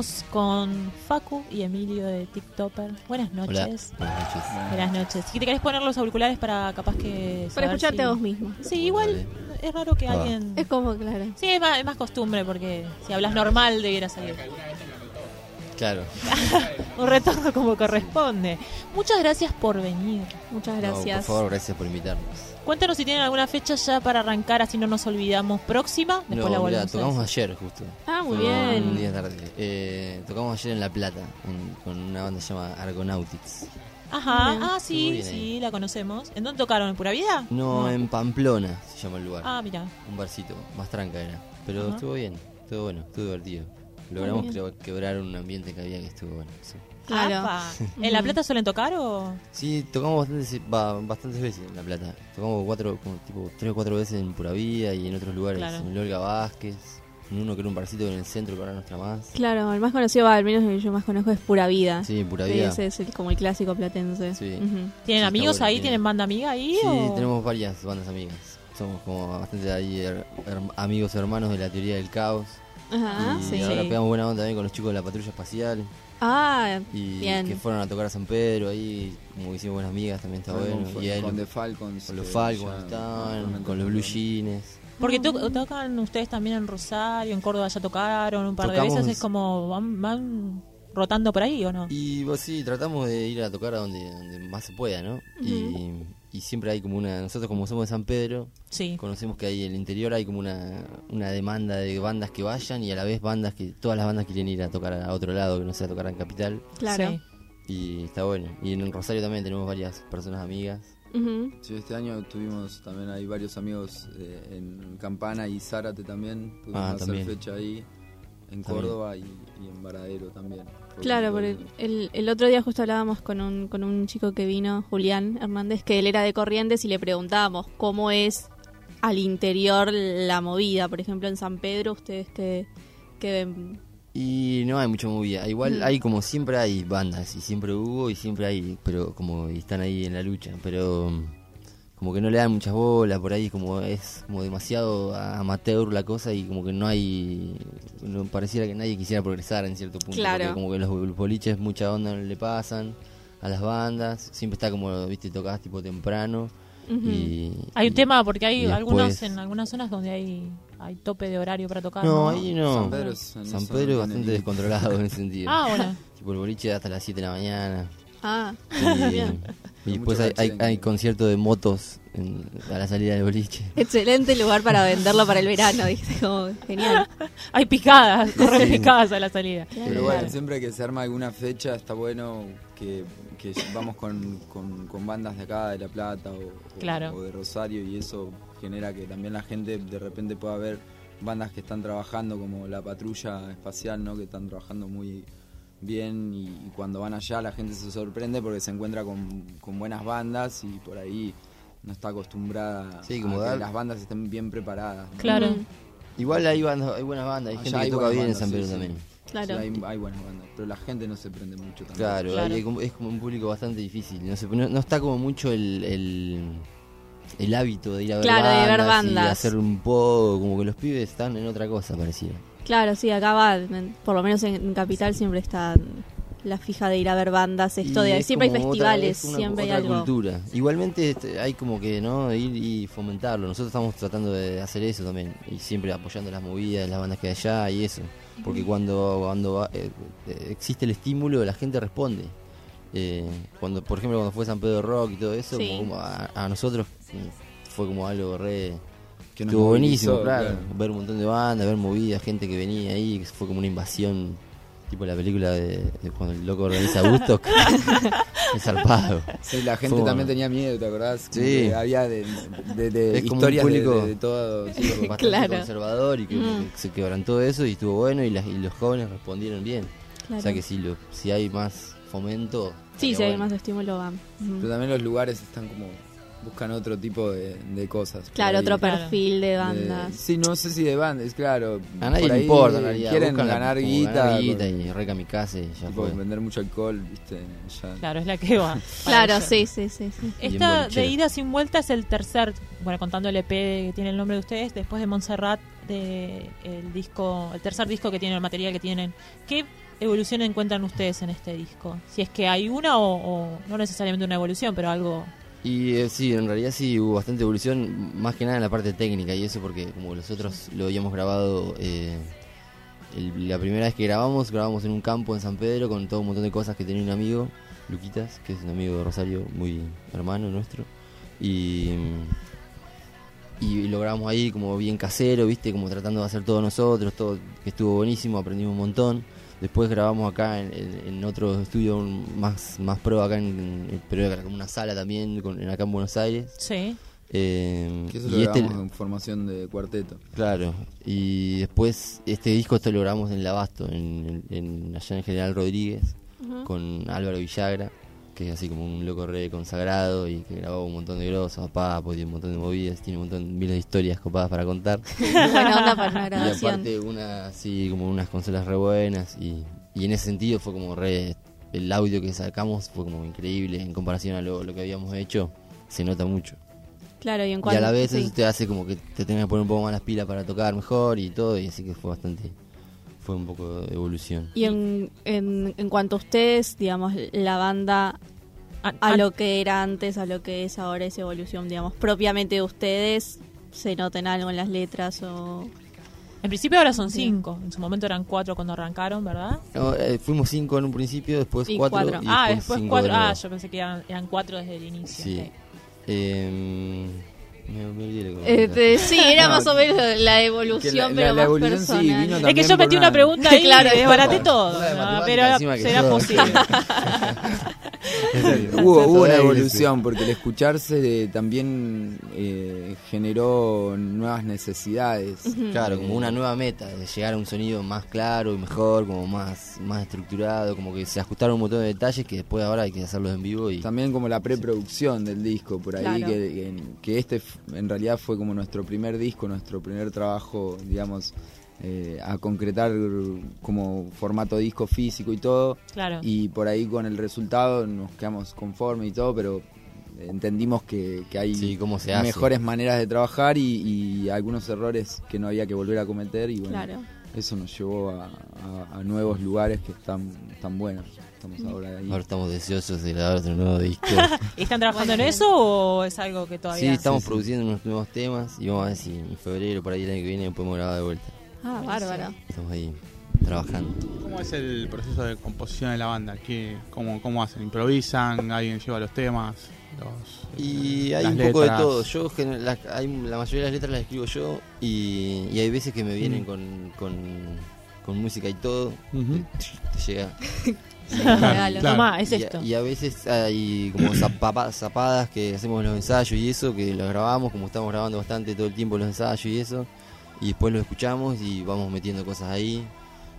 Estamos con Facu y Emilio de TikToker. Buenas Hola. noches. Buenas noches. Buenas noches. Si te querés poner los auriculares para capaz que... Para escucharte si- a vos mismo. Sí, igual es raro que Ah. alguien... Es como, claro. Sí, es más, es más costumbre porque si hablas normal debiera salir. Claro. Un retorno como corresponde. Muchas gracias por venir. Muchas No, gracias. por favor, gracias por invitarnos. Cuéntanos si tienen alguna fecha ya para arrancar, así no nos olvidamos. ¿Próxima? Después no, la volvemos a tocamos ayer justo. Ah, muy Fue bien. Un día tarde. Eh, tocamos ayer en La Plata en- con una banda que se llama Argonautics. Ajá, Bien. ah, sí, sí, la conocemos. ¿En dónde tocaron? ¿En Pura Vida? No, en Pamplona se llama el lugar. Ah, mira. Un barcito, más tranca era. Pero Ajá. estuvo bien, estuvo bueno, estuvo divertido. Logramos creo, quebrar un ambiente que había que estuvo bueno. Sí, Claro. ¿En La Plata suelen tocar o...? Sí, tocamos bastantes, va, bastantes veces en La Plata. Tocamos cuatro, como tipo tres o cuatro veces en Pura Vida y en otros lugares. Claro. En el Olga Vázquez, en uno que era un barcito en el centro que ahora no está más. Claro, el más conocido, va, al menos el que yo más conozco, es Pura Vida. Sí, Pura Sí, Vida. ese es el- como el clásico platense. Sí. ¿Tienen Sí, amigos ahí? tiene- ¿Tienen banda amiga ahí? Sí, o- tenemos varias bandas amigas. Somos como bastante ahí her- her- amigos hermanos de la teoría del caos. Ajá, y sí. ahora pegamos buena onda también con los chicos de la patrulla espacial. Ah, Y Bien. que fueron a tocar a San Pedro ahí, como que hicimos buenas amigas, también está bueno. con- y ahí con lo- The Falcons, con los que Falcons actualmente con los Blue. Jeans. Porque to- tocan ustedes también en Rosario, en Córdoba ya tocaron un par de veces. Es como van, van rotando por ahí o no? Y pues, sí, tratamos de ir a tocar a donde, donde más se pueda, ¿no? y, y siempre hay como una. Nosotros, como somos de San Pedro, Sí. conocemos que ahí en el interior hay como una, una demanda de bandas que vayan y a la vez bandas que. Todas las bandas quieren ir a tocar a otro lado, que no sea tocar en Capital. claro. Sí. Y está bueno. Y en Rosario también tenemos varias personas amigas. Sí, este año tuvimos también hay varios amigos eh, en Campana y Zárate también. Pudimos Ah, hacer también. fecha ahí en. Córdoba y, y en Varadero también. Claro, porque el, el otro día justo hablábamos con un, con un chico que vino, Julián Hernández, que él era de Corrientes y le preguntábamos cómo es al interior la movida. Por ejemplo, en San Pedro, ustedes que, que ven. Y no hay mucha movida. Igual Mm. hay como siempre hay bandas y siempre hubo y siempre hay, pero como están ahí en la lucha. Pero como que no le dan muchas bolas por ahí, como es como demasiado amateur la cosa y como que no hay, no pareciera que nadie quisiera progresar en cierto punto. Claro. porque como que los boliches mucha onda no le pasan a las bandas. Siempre está como, viste, tocás tipo temprano. Y, Hay un y- tema porque hay algunos después- en algunas zonas donde hay hay tope de horario para tocar. No, ahí no. San Pedro es- San Pedro bastante descontrolado en ese sentido. Ah, bueno. Tipo el boliche hasta las 7 de la mañana. Ah, Y, bien. y mucho hay, hay, cachete. hay concierto de motos en- a la salida del boliche. Excelente lugar para venderlo para el verano, ¿viste? Como, genial. Hay picadas, corre de Sí. picadas a la salida. Pero bueno, siempre que se arma alguna fecha está bueno que, que vamos con, con- con bandas de acá, de La Plata o, o- Claro. o de Rosario y eso genera que también la gente de repente pueda ver bandas que están trabajando como la patrulla espacial, ¿no? que están trabajando muy bien y, y cuando van allá la gente se sorprende porque se encuentra con, con buenas bandas y por ahí no está acostumbrada Sí, como a dar- que las bandas estén bien preparadas. Claro. Mm, Igual hay, bandas, hay buenas bandas, hay Allá gente hay que toca bien en San Pedro sí. también. Claro. Sí, hay, hay buenas bandas, pero la gente no se prende mucho también. Claro, Claro. hay como- es como un público bastante difícil. No, sé, no, no está como mucho el, el, el hábito de ir a ver Claro, de bandas. y hacer un poco, como que los pibes están en otra cosa, pareciera. Claro, sí, acá va, por lo menos en, Capital siempre está la fija de ir a ver bandas, esto de es siempre hay festivales, una- siempre hay algo. cultura. Igualmente este, hay como que no ir y fomentarlo. Nosotros estamos tratando de hacer eso también y siempre apoyando las movidas, las bandas que hay allá y eso. Porque cuando cuando va- eh, eh, existe el estímulo, la gente responde. Eh, cuando por ejemplo cuando fue San Pedro Rock y todo eso, Sí. como a, a nosotros mm, fue como algo re Que nos estuvo buenísimo, claro. claro. Ver un montón de bandas, ver movidas, gente que venía ahí, que fue como una invasión, tipo la película de, de cuando el loco organiza Woodstock. es zarpado. Sí, la gente Fue también bueno. tenía miedo, ¿te acordás? Sí. había de, de- de historias de- público- de, de todo. Sí, bastante Claro. conservador y que, Mm. que se quebrantó eso y estuvo bueno y, las- y los jóvenes respondieron bien. Claro. O sea que si, lo, si hay más fomento... Sí, si hay más estímulo. Ujú. Pero también los lugares están como. Buscan otro tipo de, de cosas. Claro, otro perfil de De- bandas. sí, no sé si de bandas, claro. A nadie por le ahí importa en realidad. Quieren buscan ganar guita. ganar guita con- y re kamikaze y ya tipo, fue. vender mucho alcohol, ¿viste? Ya. Claro, es la que va. Claro, sí, sí, sí, Esta de ida sin vuelta es el tercer, bueno, contando el EP que tiene el nombre de ustedes, después de Montserrat, de el disco, el tercer disco que tienen, el material que tienen. ¿Qué evolución encuentran ustedes en este disco? Si es que hay una o, o no necesariamente una evolución, pero algo... Y eh, sí, en realidad sí hubo bastante evolución, más que nada en la parte técnica y eso porque como nosotros lo habíamos grabado, eh, el- la primera vez que grabamos, grabamos en un campo en San Pedro con todo un montón de cosas que tenía un amigo, Luquitas, que es un amigo de Rosario, muy hermano nuestro, y, y lo grabamos ahí como bien casero, viste, como tratando de hacer todo nosotros, todo que estuvo buenísimo, aprendimos un montón. Después grabamos acá en, en- en otro estudio un- más, más pro acá en, en- pero era como una sala también con, en- acá en Buenos Aires. Sí. Eh, Que eso lo y este, grabamos en formación de cuarteto. claro, y después este disco esto lo grabamos en Lavasto, en, en- allá en General Rodríguez, con Álvaro Villagra, que es así como un loco re consagrado y que grabó un montón de grosas, papá, tiene un montón de movidas, tiene un montón, miles de historias copadas para contar. Buena onda para una Y aparte una así como unas consolas re buenas y, y en ese sentido fue como re el audio que sacamos fue como increíble en comparación a lo, lo que habíamos hecho se nota mucho Claro, y en y cuanto a la vez sí. eso te hace como que te tengas que poner un poco más las pilas para tocar mejor y todo y así que fue bastante fue un poco de evolución Y en, en, en cuanto a ustedes, digamos, la banda A- a a- lo que era antes, a lo que es ahora, esa evolución, digamos, propiamente de ustedes, ¿se noten algo en las letras o...? En principio ahora son cinco. En su momento eran cuatro cuando arrancaron, ¿verdad? No, eh, fuimos cinco en un principio después Y cuatro, cuatro. y ah, después, cuatro. de. Ah, yo pensé que eran, eran cuatro desde el inicio. sí. Em, Este, sí, era No, más o menos la evolución, la- la- pero la más evolución sí, personal. vino Es que yo metí una- una pregunta ahí Claro, y desbaraté todo. ¿no? Pero será posible. hubo, hubo una evolución porque el escucharse también eh, generó nuevas necesidades. Claro, como Eh, una nueva meta, de llegar a un sonido más claro y mejor, como más, más estructurado, como que se ajustaron un montón de detalles que después ahora hay que hacerlos en vivo y También como la preproducción del disco, por ahí, Claro. que, que este en realidad fue como nuestro primer disco, nuestro primer trabajo, digamos, eh, a concretar como formato disco físico y todo. Claro. Y por ahí con el resultado nos quedamos conformes y todo, pero entendimos que, que hay Sí, cómo se hace. mejores maneras de trabajar y, y algunos errores que no había que volver a cometer y bueno, Claro. eso nos llevó a, a- a nuevos lugares que están, están buenos. Estamos ahora ahí. Ahora estamos deseosos de grabar otro nuevo disco. ¿Y ¿Están trabajando en eso o es algo que sí, todavía...? estamos Sí, sí. produciendo unos nuevos temas y vamos a ver si en febrero, por ahí el año que viene, podemos grabar de vuelta. Ah, bárbaro. Estamos ahí trabajando. ¿Cómo es el proceso de composición de la banda? ¿Qué, cómo, ¿Cómo hacen? ¿Improvisan? ¿Alguien lleva los temas? Los, Y hay las un poco de letras? todo. Yo, la, hay, la mayoría de las letras las escribo yo y, y hay veces que me vienen Mm. con, con, con música y todo. Ujú. Te llega. regalo. Claro. Tomá, es Y- esto. Y, a veces hay como zapapa- zapadas que hacemos los ensayos y eso, que los grabamos, como estamos grabando bastante todo el tiempo los ensayos y eso, y después los escuchamos y vamos metiendo cosas ahí.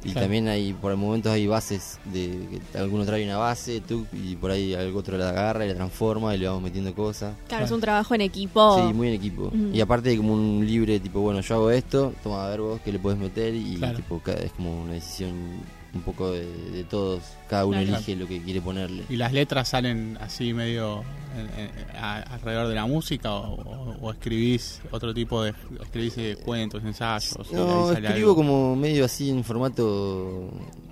Y Claro. también hay, por momentos hay bases de que alguno trae una base, tú, y por ahí algo otro la agarra y la transforma y le vamos metiendo cosas. Claro, es un trabajo en equipo. Sí, muy en equipo. Y aparte hay como un libre, tipo, bueno, yo hago esto, toma a ver vos qué le puedes meter y Claro. tipo, es como una decisión un poco de, de todos. Cada uno Claro. elige lo que quiere ponerle. ¿Y las letras salen así medio en- en- a- alrededor de la música o, o- o escribís otro tipo de... escribís eh, cuentos, ensayos? No, escribo algo? como medio así en formato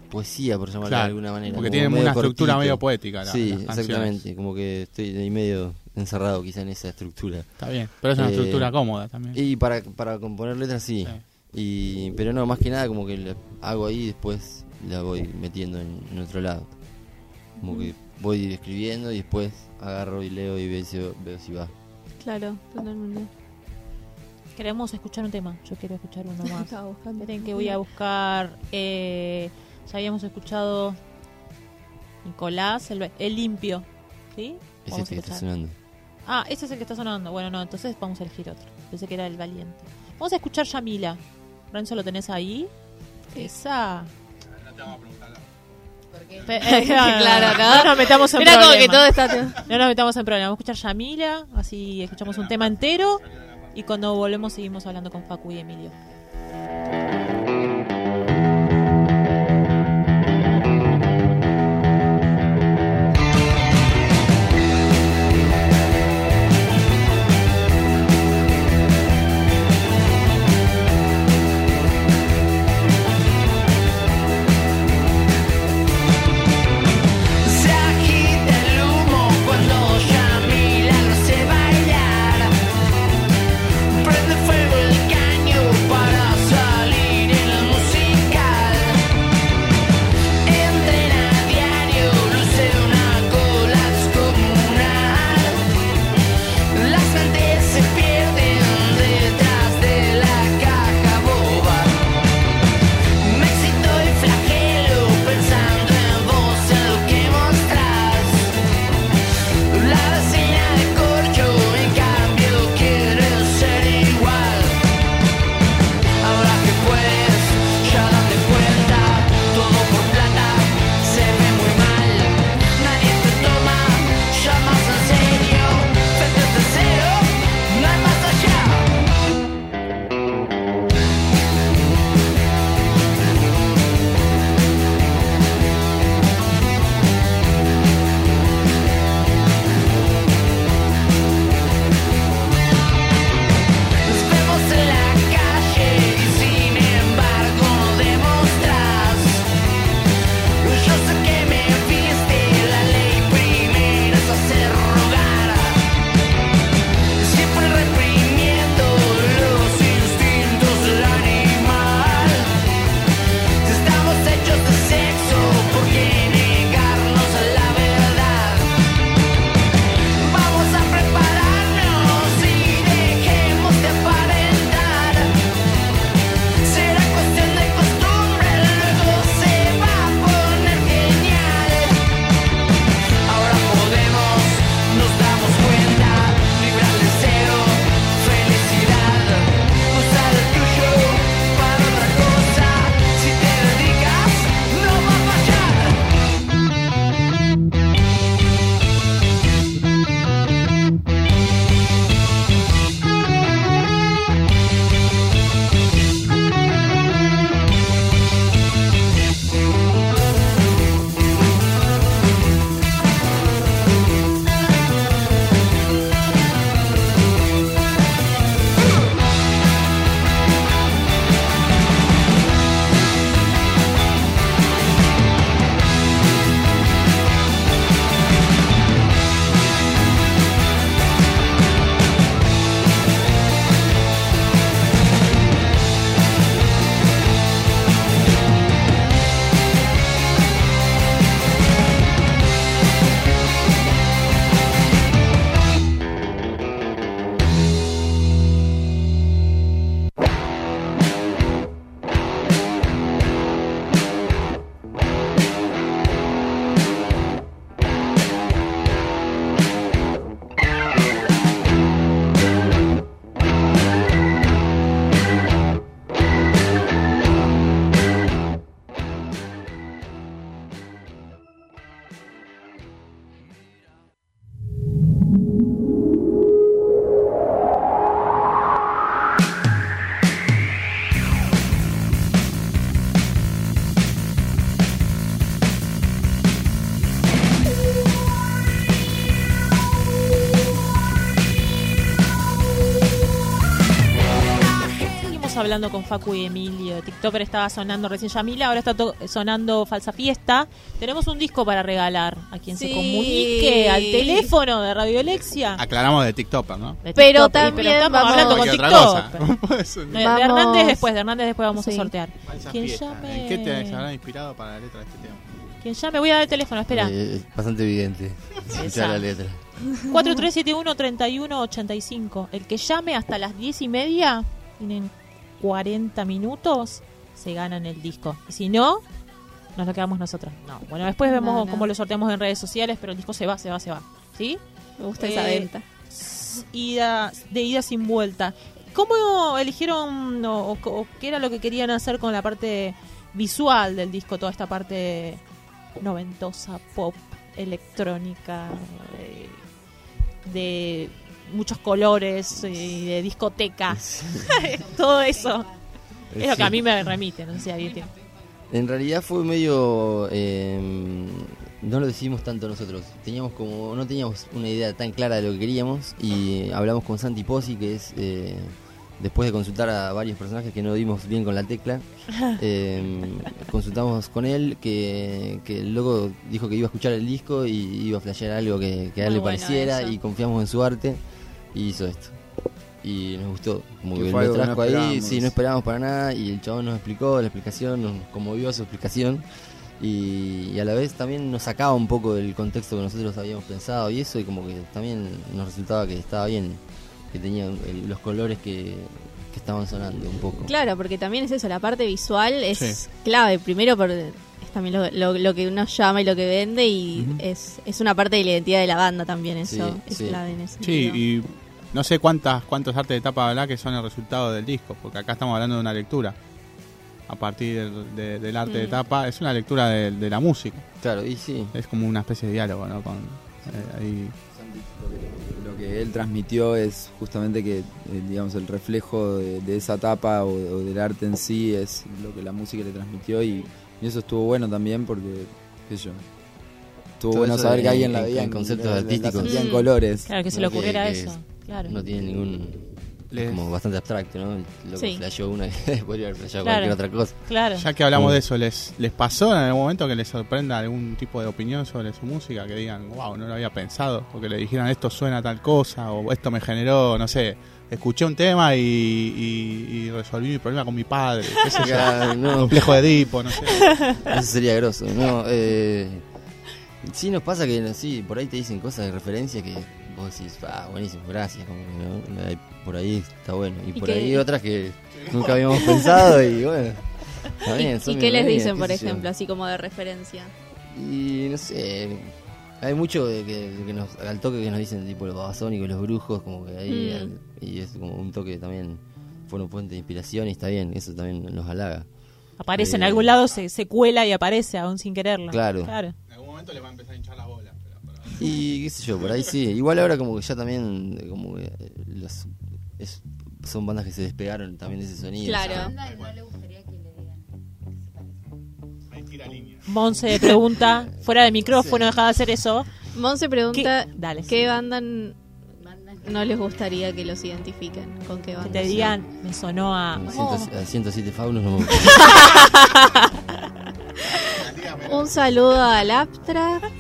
poesía, por llamarlo Claro, de alguna manera. Porque tiene una estructura medio poética. la- sí, las exactamente. Como que estoy ahí medio encerrado quizá en esa estructura. Está bien, pero es una Eh, estructura cómoda también. Y para, para componer letras sí. Sí. Y, pero no, más que nada como que hago ahí después la voy metiendo en, en otro lado. Como que voy escribiendo y después agarro y leo y veo si, veo si va. Claro, totalmente. Queremos escuchar un tema. Yo quiero escuchar uno más. Esperen que voy a buscar. eh, ya habíamos escuchado Nicolás, el, el limpio. ¿Sí? Es Vamos este que está sonando. Ah, ese es el que está sonando. Bueno, no, entonces vamos a elegir otro. Pensé que era el valiente. Vamos a escuchar Yamila. Renzo, ¿lo tenés ahí? Esa. Claro, ¿no? No nos metamos en como que problemas. todo está. No nos metamos en problemas. Vamos a escuchar Yamila, así escuchamos un tema entero. Y cuando volvemos seguimos hablando con Facu y Emilio. Hablando con Facu y Emilio. TikToker estaba sonando recién Yamila, ahora está to- sonando Falsa Fiesta. Tenemos un disco para regalar a quien se Sí. comunique al teléfono de Radio Alexia. Aclaramos de TikToker, ¿no? De Pero también pero estamos vamos- hablando con TikTok. ¿no? De, Hernández después, de Hernández después vamos a Sí. sortear. Falsa ¿Quién fiesta. llame? ¿En qué te se habrá inspirado para la letra de este tema? Quien llame, voy a dar el teléfono, espera. Eh, es bastante evidente. Escuchar la letra. 4371-3185. El que llame hasta las 10 y media, tienen 40 minutos, se ganan el disco. Y si no, nos lo quedamos nosotros. No, bueno, después No, vemos no. cómo lo sorteamos en redes sociales, pero el disco se va, se va, se va. ¿Sí? Me gusta esa Eh, venta. Ida, de ida sin vuelta. ¿Cómo eligieron o, o- o qué era lo que querían hacer con la parte visual del disco? Toda esta parte noventosa, pop, electrónica, eh, de muchos colores, y de discoteca. Todo eso. Es lo que a mí me remite, no sé si alguien tiene. En realidad fue medio... eh, no lo decidimos tanto nosotros. Teníamos como... No teníamos una idea tan clara de lo que queríamos y hablamos con Santi Pozzi, que es... eh, después de consultar a varios personajes que no dimos bien con la tecla, eh, consultamos con él que, que el loco dijo que iba a escuchar el disco y iba a flashear algo que, que a él Muy le bueno pareciera eso. y confiamos en su arte y hizo esto. Y nos gustó, como Que que, lo no trajo ahí, sí, no esperábamos para nada y el chabón nos explicó la explicación, nos conmovió su explicación y, y a la vez también nos sacaba un poco del contexto que nosotros habíamos pensado y eso y como que también nos resultaba que estaba bien, que tenía el- los colores que, que estaban sonando un poco. Claro, porque también es eso, la parte visual es Sí. clave. Primero, por, es también lo, lo- lo que uno llama y lo que vende, y es, es una parte de la identidad de la banda también. Eso Sí, es sí. clave en ese Sí, sentido. y no sé cuántas cuántos artes de tapa habla que son el resultado del disco, porque acá estamos hablando de una lectura. A partir del, de- del arte de Mm. tapa, es una lectura de, de la música. Claro, y sí. Es como una especie de diálogo, ¿no? Con, eh, ahí- Lo que él transmitió es justamente que, eh, digamos, el reflejo de, de esa etapa o, o del arte en sí es lo que la música le transmitió y, y eso estuvo bueno también porque, qué sé yo, estuvo Todo bueno saber que en- alguien la en- veía en conceptos la- la artísticos. sentía en Mm. colores. Claro, que se le que- ocurriera que eso. Claro. No tiene ningún... Les- como bastante abstracto, ¿no? Lo que Sí. flasheó una que podría haber flasheado Claro. cualquier otra cosa. Claro. Ya que hablamos Mm. de eso, ¿les, ¿les pasó en algún momento que les sorprenda algún tipo de opinión sobre su música? Que digan, wow, no lo había pensado. O que le dijeran, esto suena a tal cosa, o esto me generó, no sé, escuché un tema y, y- y resolví mi problema con mi padre. qué sé yo. Ya, no, Complejo de Edipo, no sé. Eso sería grosso. No, eh, sí nos pasa que sí, por ahí te dicen cosas de referencia que vos decís, ah, buenísimo, gracias. Como que, ¿no? Por ahí está bueno. Y, Y por que- ahí otras que nunca habíamos pensado y bueno. Bien, son ¿Y qué les dicen, qué por ejemplo, así como de referencia? Y no sé, hay mucho de que, de que nos, al toque que nos dicen tipo los babasónicos, los brujos, como que ahí, Mm. al- y es como un toque también fue un puente de inspiración y está bien, eso también nos halaga. Aparece en Eh, algún lado, se, se cuela y aparece aún sin quererlo. Claro. Claro. En algún momento le va a empezar a hinchar la bola. Y qué sé yo, por ahí sí. Igual ahora como que ya también, como que eh, los, es- son bandas que se despegaron también de ese sonido. Claro. banda no le gustaría que le digan que se parece. Ahí tira línea. Monse pregunta, fuera de micrófono, deja de hacer eso. Monse pregunta, ¿Qué? Dale, ¿qué sí. banda no les gustaría que los identifiquen? ¿Con qué Que banda? te digan, me sonó a... A 100 a 107 faunos no me Un saludo al Aptra,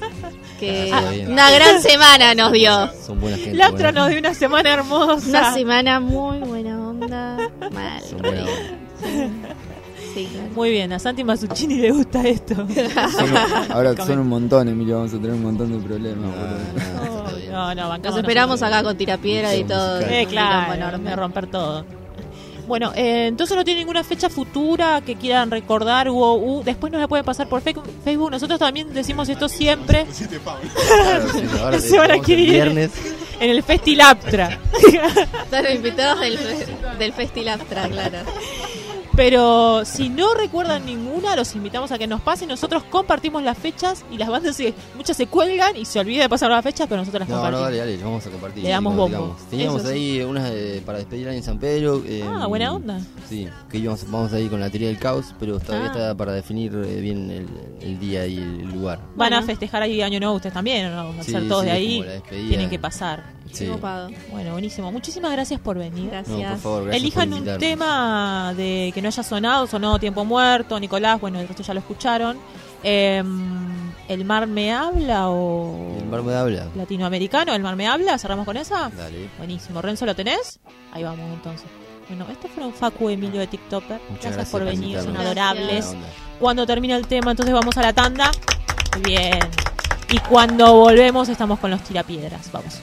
que Ah, una gran semana nos dio. Son buena gente. La otra buena nos dio una semana hermosa. Una semana muy buena onda. Mal. Son buena onda. Sí, claro. Muy bien, a Santi Masuccini le gusta esto. Son- ahora son un montón, Emilio, vamos a tener un montón de problemas. No, no. No, Nos esperamos acá con tirapiedra y todo. Eh, claro, de romper todo. Bueno, eh, entonces no tiene ninguna fecha futura que quieran recordar. Hu- después nos la pueden pasar por Facebook. Nosotros también decimos esto siempre Claro, sí, ahora que el viene. viernes. en el Festilaptra. Están invitados del, del Festil Aptra, claro. Pero si no recuerdan ninguna, los invitamos a que nos pasen. Nosotros compartimos las fechas y las bandas, se, muchas se cuelgan y se olvidan de pasar las fechas, pero nosotros las No, no, compartimos. dale, dale, vamos a compartir. Le damos bombo. digamos. Teníamos Eso sí. ahí unas de- para despedir en San Pedro. eh, Ah, buena onda. Sí, que íbamos, vamos ahí con la teoría del caos, pero todavía Ah. está para definir eh, bien el, el día y el lugar. Van a festejar ahí Año Nuevo ustedes también, ¿o ¿no? Van a Sí, ser todos sí, de ahí. Tienen que pasar. Sí. Bueno, buenísimo. Muchísimas gracias por venir. Gracias. No, por favor, gracias Elijan por un tema de que no haya sonado, sonó Tiempo Muerto, Nicolás, bueno, el resto ya lo escucharon. Eh, ¿El mar me habla o El mar me habla. latinoamericano? ¿El mar me habla? ¿Cerramos con esa? Dale. Buenísimo. ¿Renzo lo tenés? Ahí vamos entonces. Bueno, estos fueron Facu y Emilio de TikToker. Muchas Gracias, gracias por venir, son adorables. Cuando termina el tema, entonces vamos a la tanda. Muy bien. Y cuando volvemos estamos con los tirapiedras. Vamos.